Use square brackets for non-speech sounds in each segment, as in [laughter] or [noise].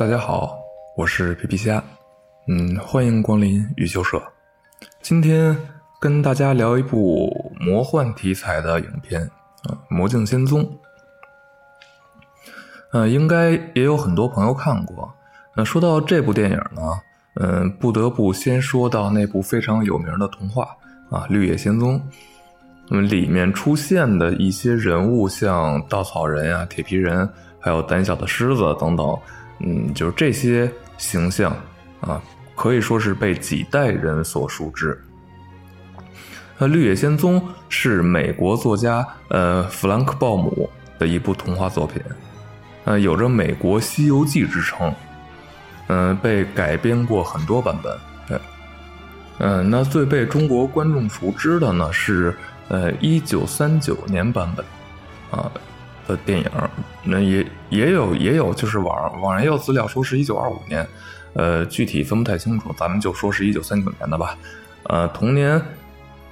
大家好，我是皮皮虾，嗯，欢迎光临雨修社。今天跟大家聊一部魔幻题材的影片啊，《魔镜仙踪》。呃，应该也有很多朋友看过。那说到这部电影呢，嗯，不得不先说到那部非常有名的童话啊，《绿野仙踪》。那么里面出现的一些人物，像稻草人呀、铁皮人，还有胆小的狮子等等，嗯，就是这些形象啊，可以说是被几代人所熟知。那《绿野仙踪》是美国作家呃弗兰克·鲍姆的一部童话作品，呃，有着“美国西游记”之称，嗯，被改编过很多版本。对，嗯，那最被中国观众熟知的呢是。呃，一九三九年版本啊的电影，那也也有也有，就是网网上也有资料说是一九二五年，呃，具体分不太清楚，咱们就说是一九三九年的吧。呃，同年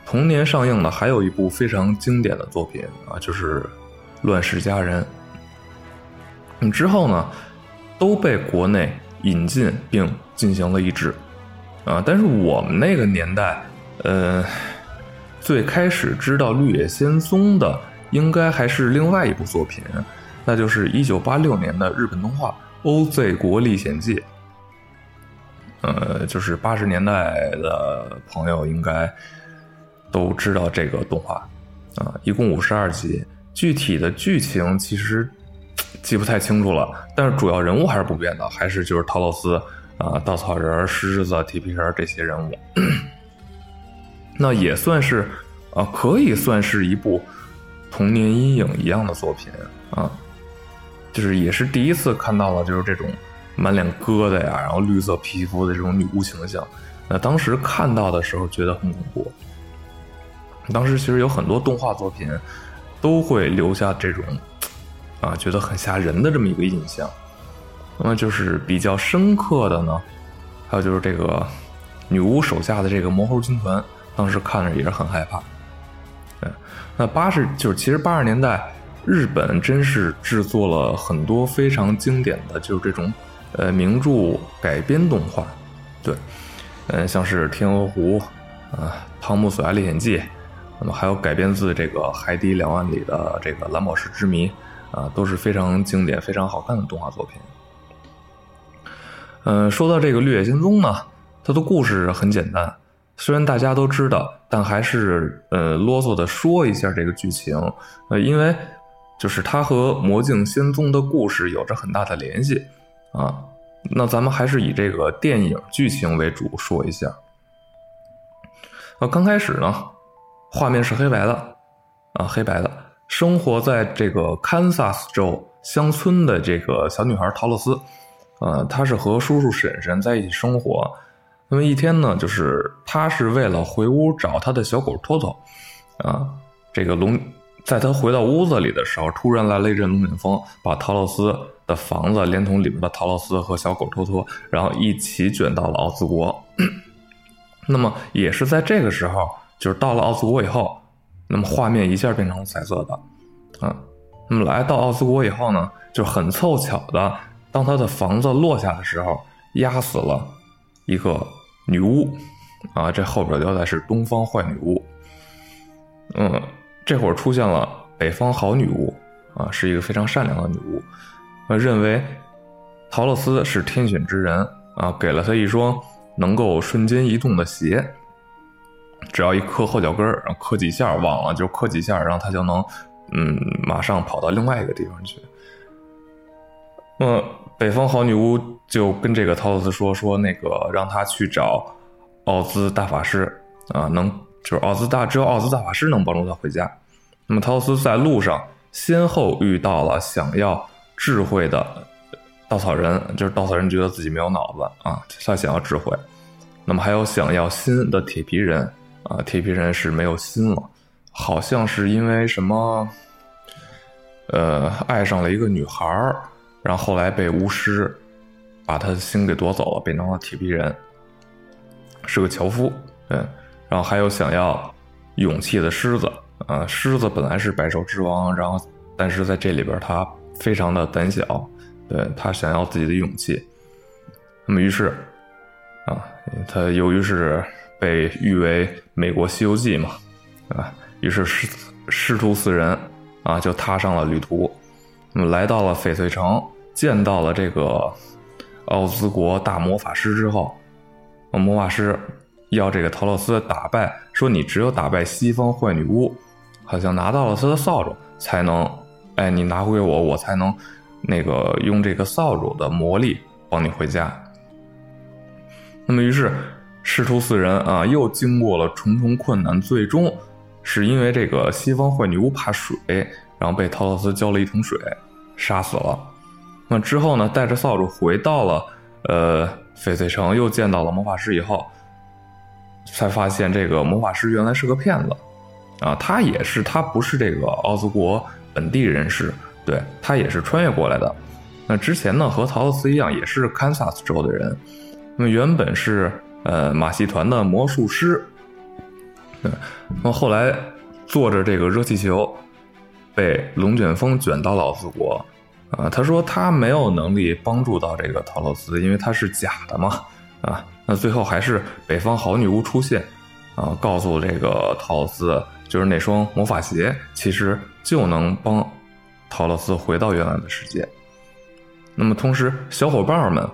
同年上映的还有一部非常经典的作品啊，就是《乱世佳人》。嗯，之后呢，都被国内引进并进行了译制啊，但是我们那个年代，呃。最开始知道《绿野仙踪》的，应该还是另外一部作品，那就是一九八六年的日本动画《OZ 国历险记》。呃，就是八十年代的朋友应该都知道这个动画啊，一共五十二集，具体的剧情其实记不太清楚了，但是主要人物还是不变的，还是就是陶乐斯啊、稻草人、狮子、铁皮人这些人物。[coughs] 那也算是，啊，可以算是一部童年阴影一样的作品啊，就是也是第一次看到了就是这种满脸疙瘩呀，然后绿色皮肤的这种女巫形象。那当时看到的时候觉得很恐怖。当时其实有很多动画作品都会留下这种啊觉得很吓人的这么一个印象。那么就是比较深刻的呢，还有就是这个女巫手下的这个魔猴军团。当时看着也是很害怕，那八十就是其实八十年代日本真是制作了很多非常经典的就是这种呃名著改编动画，对，嗯，像是《天鹅湖》啊，《汤姆索亚历险记》，那么还有改编自这个《海底两万里》的这个《蓝宝石之谜》啊，都是非常经典、非常好看的动画作品。嗯，说到这个《绿野仙踪》呢，它的故事很简单。虽然大家都知道，但还是呃啰嗦的说一下这个剧情，呃，因为就是它和《魔镜仙踪》的故事有着很大的联系啊。那咱们还是以这个电影剧情为主说一下。啊，刚开始呢，画面是黑白的啊，黑白的。生活在这个堪萨斯州乡村的这个小女孩陶乐斯，呃，她是和叔叔婶婶在一起生活。那么一天呢，就是他是为了回屋找他的小狗托托，啊，这个龙，在他回到屋子里的时候，突然来了一阵龙卷风，把陶乐斯的房子连同里面的陶乐斯和小狗托托，然后一起卷到了奥兹国。[clears throat] 那么也是在这个时候，就是到了奥兹国以后，那么画面一下变成了彩色的，啊，那么来到奥兹国以后呢，就很凑巧的，当他的房子落下的时候，压死了一个。女巫，啊，这后边交代是东方坏女巫。嗯，这会儿出现了北方好女巫，啊，是一个非常善良的女巫，呃，认为陶乐斯是天选之人，啊，给了他一双能够瞬间移动的鞋，只要一磕后脚跟儿，磕几下，忘了就磕几下，然后他就能，嗯，马上跑到另外一个地方去。嗯。北方好女巫就跟这个陶乐斯说说那个让他去找奥兹大法师啊，能就是奥兹大只有奥兹大法师能帮助他回家。那么陶乐斯在路上先后遇到了想要智慧的稻草人，就是稻草人觉得自己没有脑子啊，他想要智慧。那么还有想要心的铁皮人啊，铁皮人是没有心了，好像是因为什么，呃，爱上了一个女孩儿。然后后来被巫师把他的心给夺走了，变成了铁皮人，是个樵夫。嗯，然后还有想要勇气的狮子啊，狮子本来是百兽之王，然后但是在这里边他非常的胆小，对他想要自己的勇气。那么于是，啊，他由于是被誉为美国《西游记》嘛，啊，于是师师徒四人啊就踏上了旅途，那么来到了翡翠城，见到了这个奥兹国大魔法师之后，魔法师要这个陶乐斯打败，说你只有打败西方坏女巫，好像拿到了他的扫帚才能，哎，你拿回我，我才能那个用这个扫帚的魔力帮你回家。那么于是师徒四人啊，又经过了重重困难，最终是因为这个西方坏女巫怕水，然后被陶乐斯浇了一桶水杀死了。那之后呢，带着扫帚回到了呃翡翠城，又见到了魔法师以后，才发现这个魔法师原来是个骗子啊！他也是，他不是这个奥兹国本地人士，对他也是穿越过来的。那之前呢，和陶斯一样，也是堪萨斯州的人。那么原本是呃马戏团的魔术师，对，那后来坐着这个热气球，被龙卷风卷到了奥兹国，啊，他说他没有能力帮助到这个陶洛斯，因为他是假的嘛，啊，那最后还是北方好女巫出现，啊，告诉这个陶洛斯，就是那双魔法鞋其实就能帮陶洛斯回到原来的世界，那么同时小伙伴们。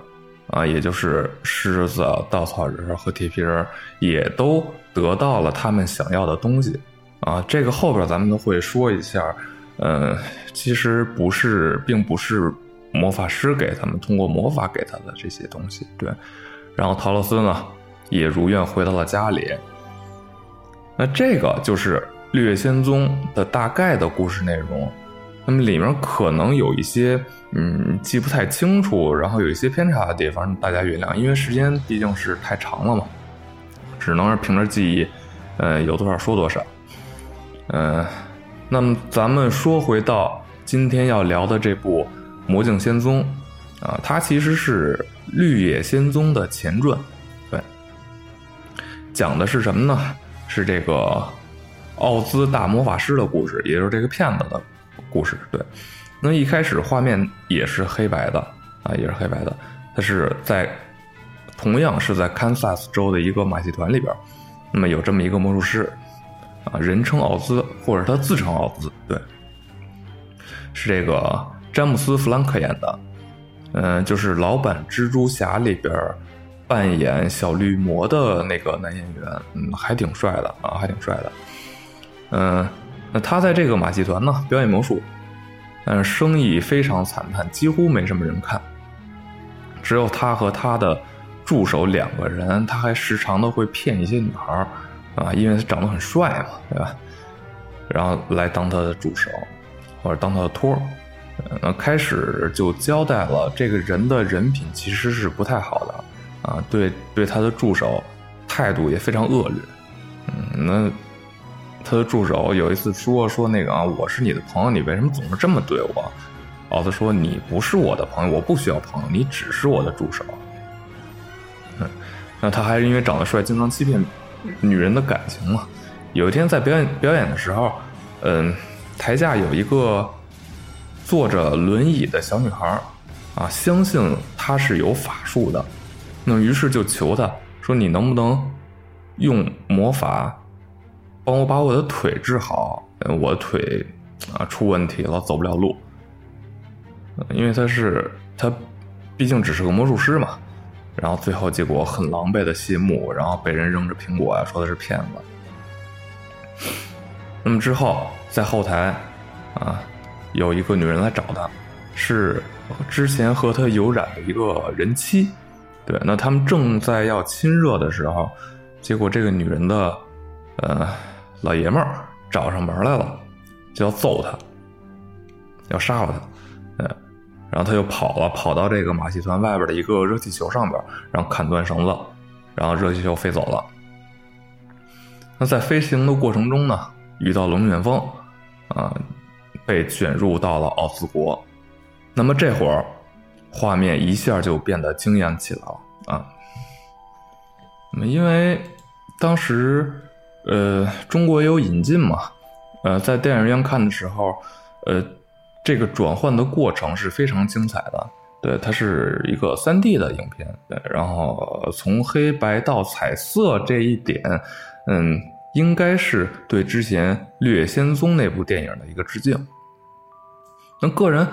啊，也就是狮子、稻草人和铁皮人，也都得到了他们想要的东西。啊，这个后边咱们都会说一下。嗯，其实不是，并不是魔法师给他们通过魔法给他的这些东西。对，然后陶洛斯呢，也如愿回到了家里。那这个就是《绿叶仙踪》的大概的故事内容。那么里面可能有一些。嗯，记不太清楚，然后有一些偏差的地方，大家原谅，因为时间毕竟是太长了嘛，只能是凭着记忆，呃，有多少说多少。嗯，那么咱们说回到今天要聊的这部《魔镜仙踪》，啊，它其实是《绿野仙踪》的前传，对，讲的是什么呢？是这个奥兹大魔法师的故事，也就是这个骗子的故事，对。那一开始画面也是黑白的啊，也是黑白的。它是在同样是在堪萨斯州的一个马戏团里边，那么有这么一个魔术师啊，人称奥兹，或者他自称奥兹，对，是这个詹姆斯·弗兰克演的，嗯，就是老版蜘蛛侠里边扮演小绿魔的那个男演员，嗯，还挺帅的啊，还挺帅的。嗯，那他在这个马戏团呢表演魔术。但是生意非常惨淡，几乎没什么人看。只有他和他的助手两个人，他还时常的会骗一些女孩啊，因为他长得很帅嘛，对吧？然后来当他的助手，或者当他的托儿。那开始就交代了，这个人的人品其实是不太好的啊，对对，他的助手态度也非常恶劣。嗯，那。他的助手有一次说：“说那个啊，我是你的朋友，你为什么总是这么对我？”奥兹说：“你不是我的朋友，我不需要朋友，你只是我的助手。”嗯，那他还是因为长得帅，经常欺骗女人的感情嘛。有一天在表演表演的时候，嗯，台下有一个坐着轮椅的小女孩啊，相信他是有法术的，那于是就求他说：“你能不能用魔法？”帮我把我的腿治好，我的腿啊出问题了，走不了路。因为他是他，毕竟只是个魔术师嘛。然后最后结果很狼狈的谢幕，然后被人扔着苹果啊，说的是骗子。那么之后在后台啊，有一个女人来找他，是之前和他有染的一个人妻。对，那他们正在要亲热的时候，结果这个女人的呃。老爷们儿找上门来了，就要揍他，要杀了他，嗯，然后他就跑了，跑到这个马戏团外边的一个热气球上边，然后砍断绳子，然后热气球飞走了。那在飞行的过程中呢，遇到龙卷风，啊，被卷入到了奥斯国。那么这会儿，画面一下就变得惊艳起来了啊。因为当时。呃，中国有引进嘛？呃，在电影院看的时候，呃，这个转换的过程是非常精彩的。对，它是一个三 D 的影片，对，然后从黑白到彩色这一点，嗯，应该是对之前《绿野仙踪》那部电影的一个致敬。那个人。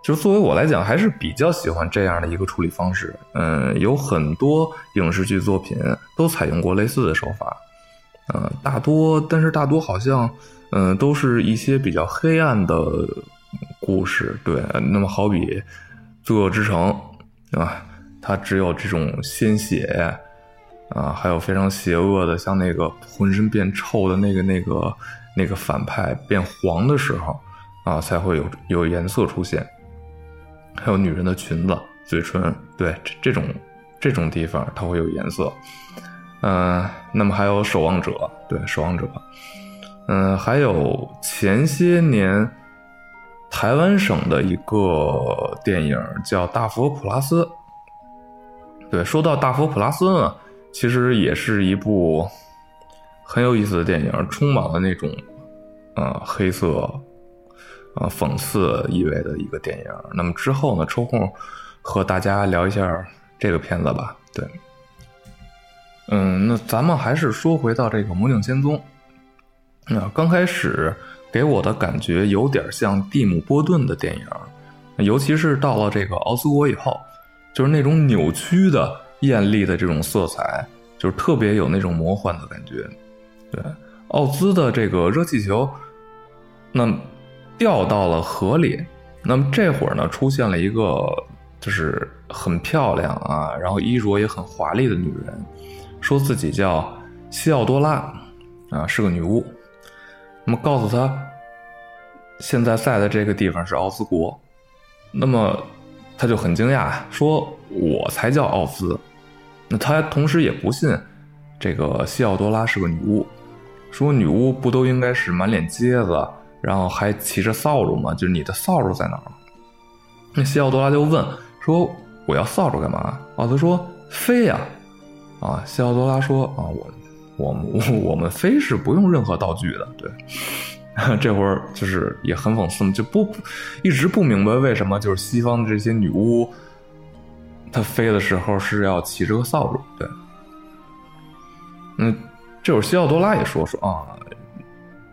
就作为我来讲，还是比较喜欢这样的一个处理方式。嗯，有很多影视剧作品都采用过类似的手法。嗯，大多，但是大多好像，嗯，都是一些比较黑暗的故事。对，那么好比《罪恶之城》，啊？它只有这种鲜血啊，还有非常邪恶的，像那个浑身变臭的那个、那个、那个反派变黄的时候啊，才会有有颜色出现。还有女人的裙子、嘴唇，对这种这种地方它会有颜色。嗯，那么还有守望者，对守望者。嗯，还有前些年台湾省的一个电影叫《大佛普拉斯》。对，说到《大佛普拉斯》呢，其实也是一部很有意思的电影，充满了那种呃黑色。啊，讽刺意味的一个电影。那么之后呢，抽空和大家聊一下这个片子吧。对，嗯，那咱们还是说回到这个《魔镜仙踪》。那刚开始给我的感觉有点像蒂姆·波顿的电影，尤其是到了这个奥斯国以后，就是那种扭曲的、艳丽的这种色彩，就是特别有那种魔幻的感觉。对，奥兹的这个热气球，那。掉到了河里，那么这会儿呢，出现了一个就是很漂亮啊，然后衣着也很华丽的女人，说自己叫西奥多拉，啊，是个女巫。那么告诉他，现在在的这个地方是奥斯国，那么他就很惊讶，说我才叫奥斯。那他同时也不信这个西奥多拉是个女巫，说女巫不都应该是满脸疖子？然后还骑着扫帚吗，就是你的扫帚在哪儿？那西奥多拉就问说：“我要扫帚干嘛？”奥斯说：“飞呀！”啊，西奥多拉说：“啊，我我们 [laughs] 我们飞是不用任何道具的。”对，[laughs] 这会儿就是也很讽刺嘛，就不一直不明白为什么就是西方的这些女巫，她飞的时候是要骑着个扫帚。对，嗯，这会儿西奥多拉也说说啊，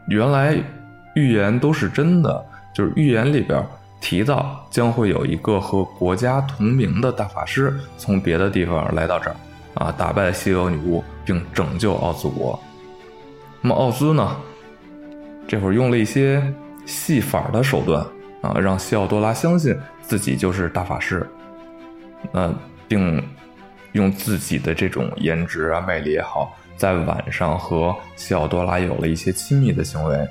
原来。预言都是真的，就是预言里边提到将会有一个和国家同名的大法师从别的地方来到这儿，啊，打败西俄女巫并拯救奥兹国。那么奥兹呢，这会儿用了一些戏法的手段啊，让西奥多拉相信自己就是大法师，呃，并用自己的这种颜值啊、魅力也好，在晚上和西奥多拉有了一些亲密的行为。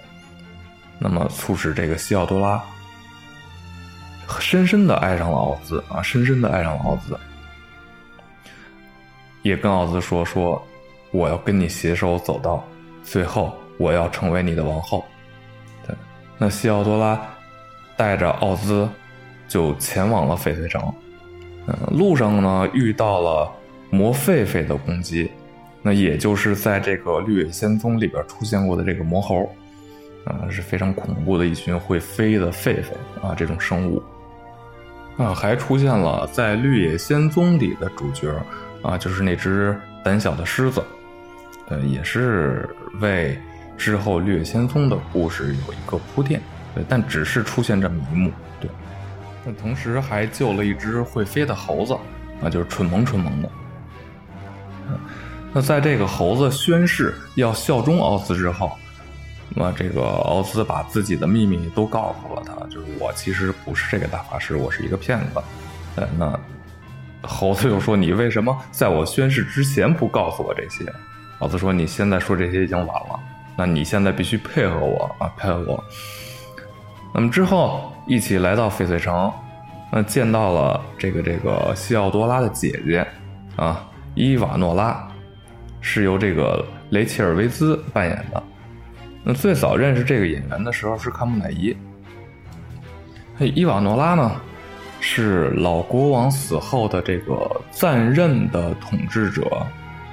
那么，促使这个西奥多拉深深的爱上了奥兹啊，深深的爱上了奥兹，也跟奥兹说说，我要跟你携手走到最后，我要成为你的王后。对，那西奥多拉带着奥兹就前往了翡翠城。嗯，路上呢遇到了魔狒狒的攻击，那也就是在这个《绿野仙踪》里边出现过的这个魔猴。啊，是非常恐怖的一群会飞的狒狒啊，这种生物啊，还出现了在《绿野仙踪》里的主角啊，就是那只胆小的狮子，呃，也是为之后《绿野仙踪》的故事有一个铺垫，对，但只是出现这么一幕，对，那同时还救了一只会飞的猴子啊，就是蠢萌蠢萌的，那在这个猴子宣誓要效忠奥斯之后。那这个奥兹把自己的秘密都告诉了他，就是我其实不是这个大法师，我是一个骗子。呃，那猴子又说：“你为什么在我宣誓之前不告诉我这些？”老子说：“你现在说这些已经晚了，那你现在必须配合我啊，配合我。”那么之后一起来到翡翠城，那见到了这个这个西奥多拉的姐姐啊，伊瓦诺拉，是由这个雷切尔维兹扮演的。那最早认识这个演员的时候是看木乃伊。伊瓦诺拉呢，是老国王死后的这个暂任的统治者。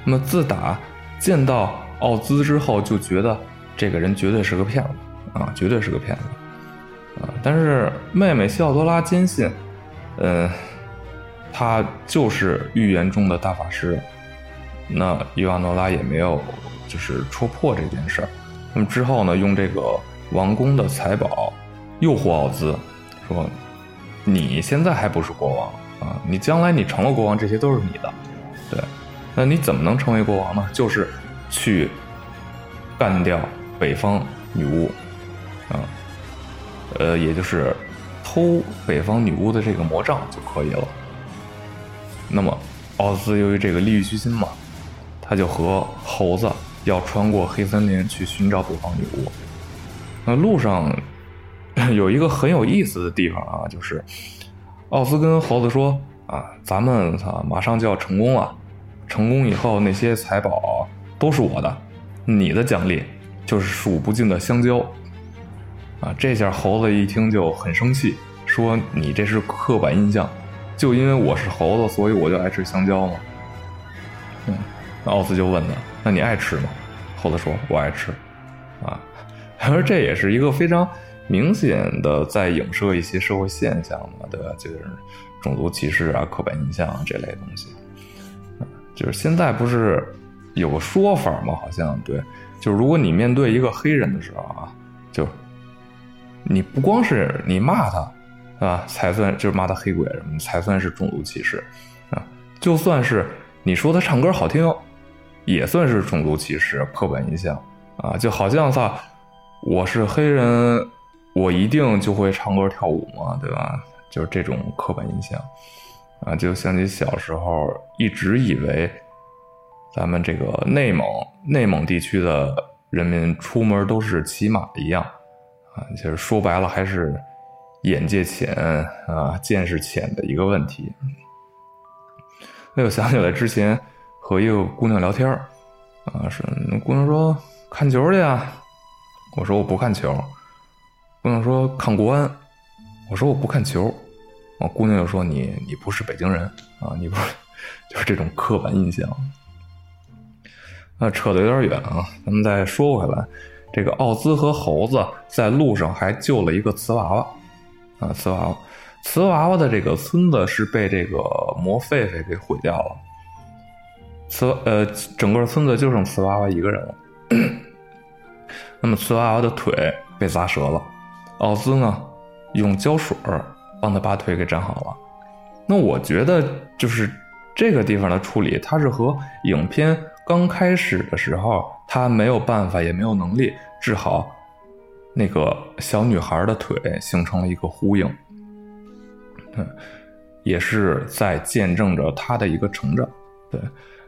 那么自打见到奥兹之后，就觉得这个人绝对是个骗子啊，绝对是个骗子啊！但是妹妹西奥多拉坚信，嗯，他就是预言中的大法师。那伊万诺拉也没有就是戳破这件事儿。那么之后呢，用这个王宫的财宝诱惑奥兹，说你现在还不是国王啊，你将来你成了国王，这些都是你的。对，那你怎么能成为国王呢？就是去干掉北方女巫啊，呃，也就是偷北方女巫的这个魔杖就可以了。那么奥兹由于这个利欲熏心嘛。他就和猴子要穿过黑森林去寻找北方女巫。那路上 [laughs] 有一个很有意思的地方啊，就是奥斯跟猴子说：“啊，咱们操马上就要成功了，成功以后那些财宝都是我的，你的奖励就是数不尽的香蕉。”啊，这下猴子一听就很生气，说：“你这是刻板印象，就因为我是猴子，所以我就爱吃香蕉吗？”嗯。那奥斯就问他：“那你爱吃吗？”猴子说：“我爱吃。”啊，[laughs] 而这也是一个非常明显的在影射一些社会现象嘛，对吧？就是种族歧视啊、刻板印象啊这类东西。就是现在不是有个说法吗？好像对，就是如果你面对一个黑人的时候啊，就你不光是你骂他啊，才算就是骂他黑鬼什么，才算是种族歧视啊。就算是你说他唱歌好听。也算是种族歧视、刻板印象啊，就好像啥，我是黑人，我一定就会唱歌跳舞嘛，对吧？就是这种刻板印象啊，就像你小时候一直以为咱们这个内蒙、内蒙地区的人民出门都是骑马一样啊，其实说白了还是眼界浅啊、见识浅的一个问题。那我想起来之前。和一个姑娘聊天啊，是姑娘说看球去啊，我说我不看球。姑娘说看国安，我说我不看球。我，姑娘又说你你不是北京人啊，你不是，[laughs] 就是这种刻板印象。啊，扯得有点远啊，咱们再说回来，这个奥兹和猴子在路上还救了一个瓷娃娃啊，瓷娃娃，瓷娃娃的这个村子是被这个魔狒狒给毁掉了。瓷呃，整个村子就剩瓷娃娃一个人了。[coughs] 那么瓷娃娃的腿被砸折了，奥兹呢用胶水帮他把腿给粘好了。那我觉得就是这个地方的处理，它是和影片刚开始的时候他没有办法也没有能力治好那个小女孩的腿形成了一个呼应。嗯，也是在见证着他的一个成长。对。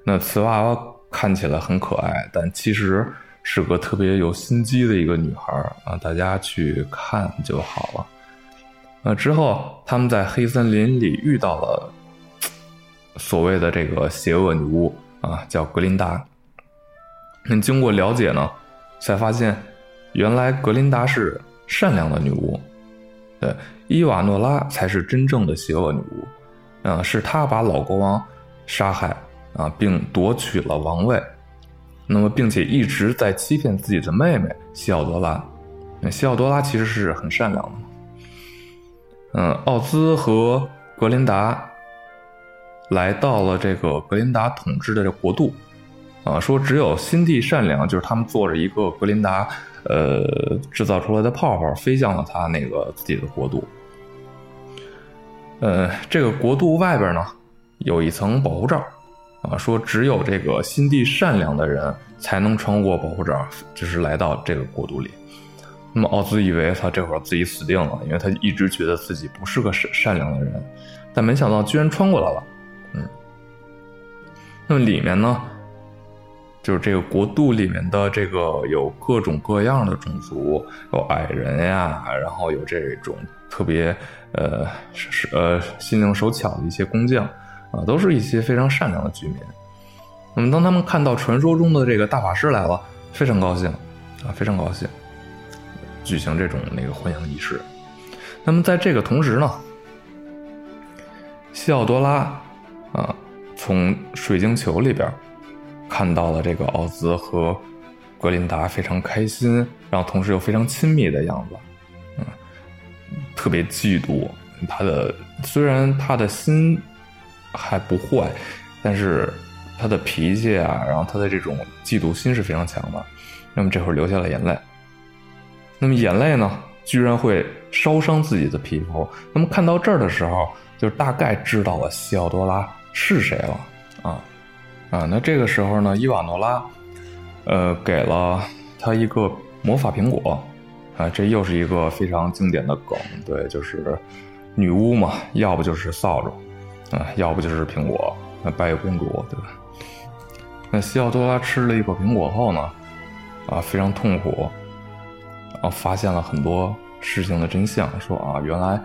那瓷娃娃看起来很可爱，但其实是个特别有心机的一个女孩啊！大家去看就好了。那之后，他们在黑森林里遇到了所谓的这个邪恶女巫啊，叫格林达。那经过了解呢，才发现原来格林达是善良的女巫，对，伊瓦诺拉才是真正的邪恶女巫。嗯，是她把老国王杀害。啊，并夺取了王位，那么并且一直在欺骗自己的妹妹西奥多拉。西奥多拉其实是很善良的。嗯，奥兹和格林达来到了这个格林达统治的这国度，啊，说只有心地善良，就是他们坐着一个格林达呃制造出来的泡泡飞向了他那个自己的国度。呃，这个国度外边呢有一层保护罩。啊，说只有这个心地善良的人才能穿过保护罩，就是来到这个国度里。那么奥兹以为他这会儿自己死定了，因为他一直觉得自己不是个善善良的人，但没想到居然穿过来了。嗯，那么里面呢，就是这个国度里面的这个有各种各样的种族，有矮人呀，然后有这种特别呃是呃心灵手巧的一些工匠。啊，都是一些非常善良的居民。那么，当他们看到传说中的这个大法师来了，非常高兴，啊，非常高兴，举行这种那个欢迎仪式。那么，在这个同时呢，西奥多拉啊，从水晶球里边看到了这个奥兹和格林达非常开心，然后同时又非常亲密的样子，嗯，特别嫉妒，他的虽然他的心还不坏，但是他的脾气啊，然后他的这种嫉妒心是非常强的。那么这会儿流下了眼泪。那么眼泪呢，居然会烧伤自己的皮肤。那么看到这儿的时候，就大概知道了西奥多拉是谁了啊啊！那这个时候呢，伊瓦诺拉呃给了他一个魔法苹果。啊，这又是一个非常经典的梗，对，就是女巫嘛，要不就是扫帚，啊，要不就是苹果，那白雪公主，对吧？那西奥多拉吃了一口苹果后呢，啊，非常痛苦，然后发现了很多事情的真相，说啊，原来，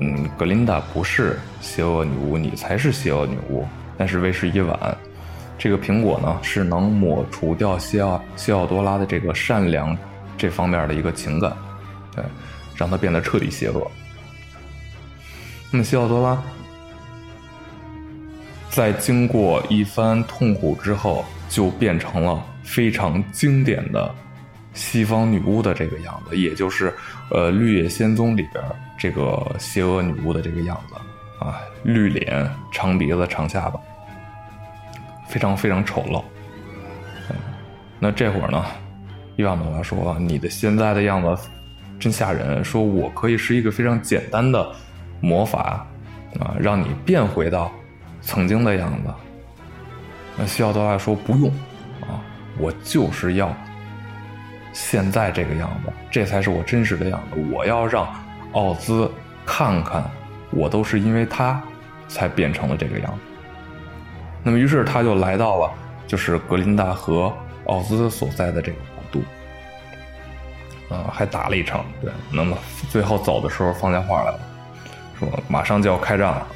嗯，格琳达不是邪恶女巫，你才是邪恶女巫。但是为时已晚，这个苹果呢，是能抹除掉西奥西奥多拉的这个善良。这方面的一个情感，对，让他变得彻底邪恶。那么西奥多拉在经过一番痛苦之后，就变成了非常经典的西方女巫的这个样子，也就是呃《绿野仙踪》里边这个邪恶女巫的这个样子啊，绿脸、长鼻子、长下巴，非常非常丑陋。那这会儿呢？伊万诺拉说：“你的现在的样子真吓人。说我可以是一个非常简单的魔法啊，让你变回到曾经的样子。”那西奥多拉说：“不用啊，我就是要现在这个样子，这才是我真实的样子。我要让奥兹看看，我都是因为他才变成了这个样子。”那么，于是他就来到了就是格林达和奥兹所在的这个。啊，还打了一场，对。那么最后走的时候放下话来了，说马上就要开战了。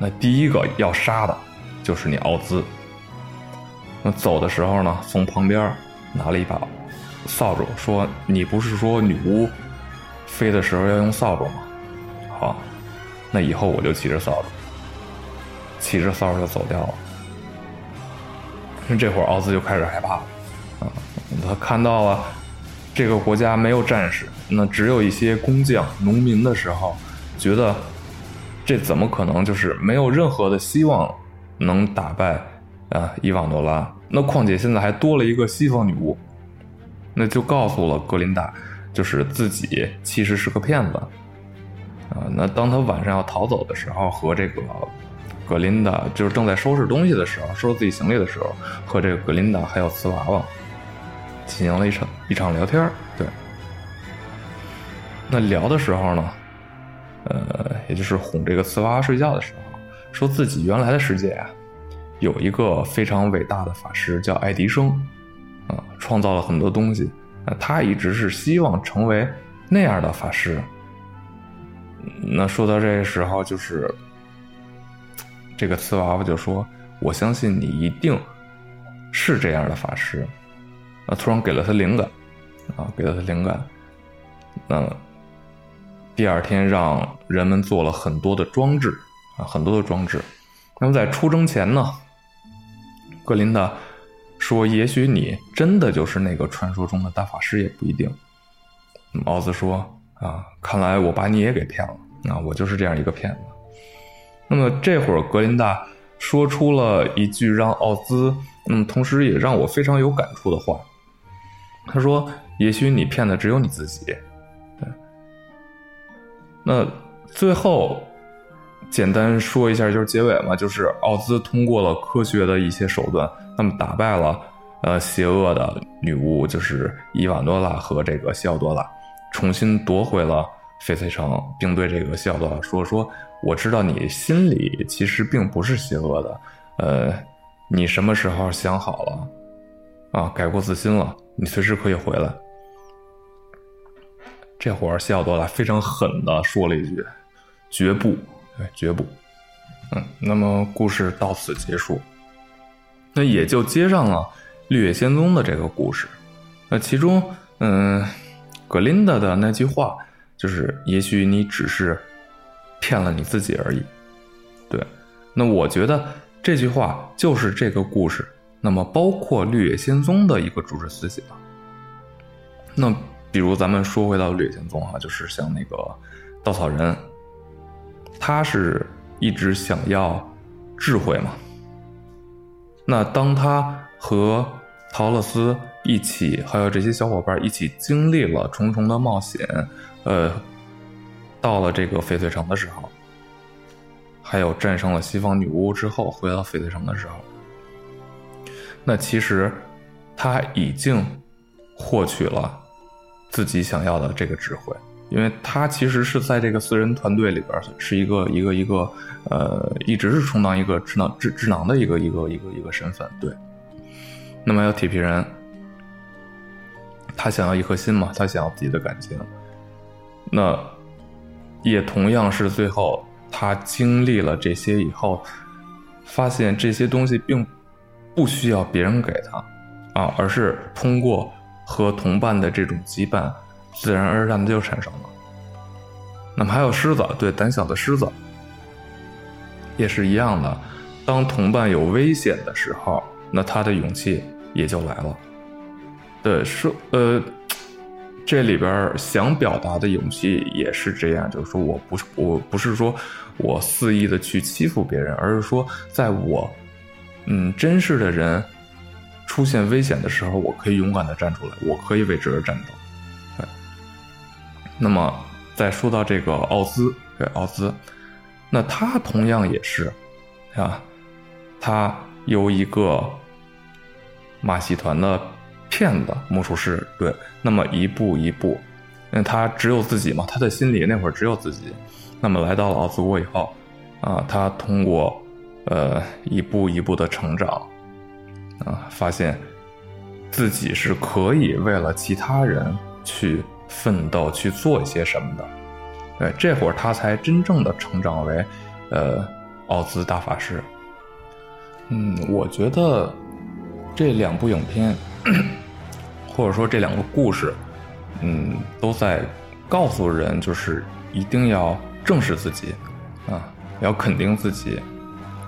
那第一个要杀的，就是你奥兹。那走的时候呢，从旁边拿了一把扫帚，说：“你不是说女巫飞的时候要用扫帚吗？好，那以后我就骑着扫帚，骑着扫帚就走掉了。”这会儿奥兹就开始害怕了，啊，他看到了。这个国家没有战士，那只有一些工匠、农民的时候，觉得这怎么可能？就是没有任何的希望能打败啊伊瓦诺拉。那况且现在还多了一个西方女巫，那就告诉了格林达，就是自己其实是个骗子啊。那当他晚上要逃走的时候，和这个格林达就是正在收拾东西的时候，收拾自己行李的时候，和这个格林达还有瓷娃娃。进行了一场一场聊天对。那聊的时候呢，呃，也就是哄这个瓷娃娃睡觉的时候，说自己原来的世界啊，有一个非常伟大的法师叫爱迪生，啊，创造了很多东西，那他一直是希望成为那样的法师。那说到这个时候，就是这个瓷娃娃就说：“我相信你一定是这样的法师。”啊！突然给了他灵感，啊，给了他灵感。那第二天，让人们做了很多的装置，啊，很多的装置。那么在出征前呢，格林达说：“也许你真的就是那个传说中的大法师，也不一定。”奥兹说：“啊，看来我把你也给骗了。啊，我就是这样一个骗子。”那么这会儿，格林达说出了一句让奥兹，嗯，同时也让我非常有感触的话。他说：“也许你骗的只有你自己。”那最后简单说一下，就是结尾嘛，就是奥兹通过了科学的一些手段，那么打败了呃邪恶的女巫，就是伊瓦诺拉和这个西奥多拉，重新夺回了翡翠城，并对这个西奥多拉说：“说我知道你心里其实并不是邪恶的，呃，你什么时候想好了啊，改过自新了？”你随时可以回来。这会儿，西奥多拉非常狠的说了一句：“绝不，对，绝不。”嗯，那么故事到此结束。那也就接上了《绿野仙踪》的这个故事。那其中，嗯，格琳达的那句话就是：“也许你只是骗了你自己而已。”对。那我觉得这句话就是这个故事。那么，包括《绿野仙踪》的一个主旨思想。那比如咱们说回到《绿野仙踪》哈，就是像那个稻草人他是一直想要智慧嘛。那当他和陶乐斯一起，还有这些小伙伴一起经历了重重的冒险，呃，到了这个翡翠城的时候，还有战胜了西方女巫之后，回到翡翠城的时候，那其实他已经获取了自己想要的这个智慧。因为他其实是在这个四人团队里边是一个一个一个呃，一直是充当一个智囊智智囊的一个一个一个一个身份。对，那么有铁皮人，他想要一颗心嘛，他想要自己的感情，那也同样是最后他经历了这些以后，发现这些东西并不需要别人给他啊，而是通过和同伴的这种羁绊。自然而然的就产生了。那么还有狮子，对胆小的狮子也是一样的。当同伴有危险的时候，那他的勇气也就来了。对，说呃，这里边想表达的勇气也是这样，就是说我不是我不是说我肆意的去欺负别人，而是说在我嗯真实的人出现危险的时候，我可以勇敢的站出来，我可以为之而战斗。那么，再说到这个奥兹，对奥兹，那他同样也是，啊，他由一个马戏团的骗子魔术师，对，那么一步一步，那他只有自己嘛，他的心里那会儿只有自己，那么来到了奥兹国以后，啊，他通过呃一步一步的成长，啊，发现自己是可以为了其他人去。奋斗去做一些什么的，对，这会儿他才真正的成长为，呃，奥兹大法师。嗯，我觉得这两部影片，[clears throat] 或者说这两个故事，嗯，都在告诉人，就是一定要正视自己，啊，要肯定自己，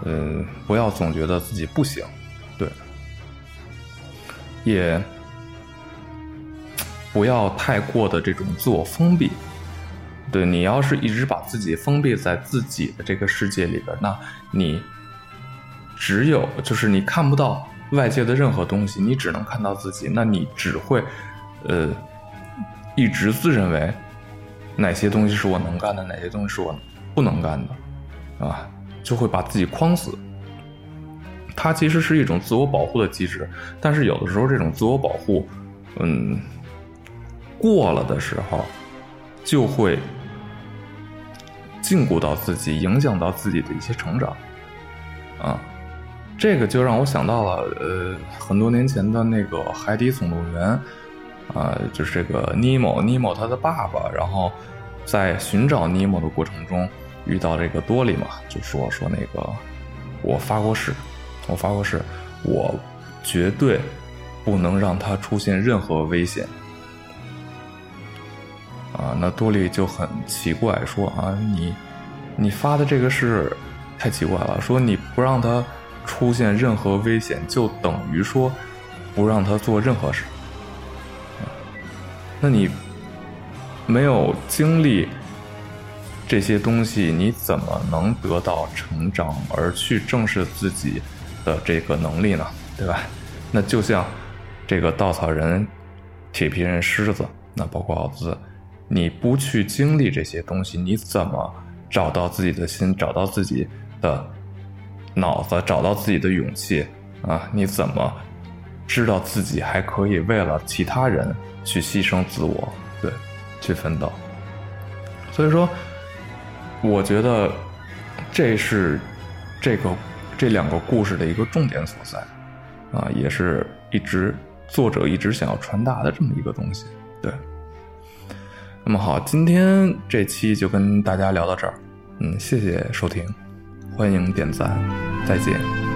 嗯，不要总觉得自己不行，对，也。不要太过的这种自我封闭，对你要是一直把自己封闭在自己的这个世界里边，那你只有就是你看不到外界的任何东西，你只能看到自己，那你只会呃一直自认为哪些东西是我能干的，哪些东西是我不能干的，啊，就会把自己框死。它其实是一种自我保护的机制，但是有的时候这种自我保护，嗯。过了的时候，就会禁锢到自己，影响到自己的一些成长，啊，这个就让我想到了，呃，很多年前的那个《海底总动员》，啊，就是这个尼莫，尼莫他的爸爸，然后在寻找尼莫的过程中遇到这个多利嘛，就说说那个我发过誓，我发过誓，我绝对不能让他出现任何危险。啊，那多利就很奇怪，说啊，你，你发的这个是太奇怪了，说你不让他出现任何危险，就等于说不让他做任何事。那你没有经历这些东西，你怎么能得到成长而去正视自己的这个能力呢？对吧？那就像这个稻草人、铁皮人、狮子，那包括奥兹。你不去经历这些东西，你怎么找到自己的心，找到自己的脑子，找到自己的勇气啊？你怎么知道自己还可以为了其他人去牺牲自我，对，去奋斗？所以说，我觉得这是这个这两个故事的一个重点所在啊，也是一直作者一直想要传达的这么一个东西，对。那么好，今天这期就跟大家聊到这儿，嗯，谢谢收听，欢迎点赞，再见。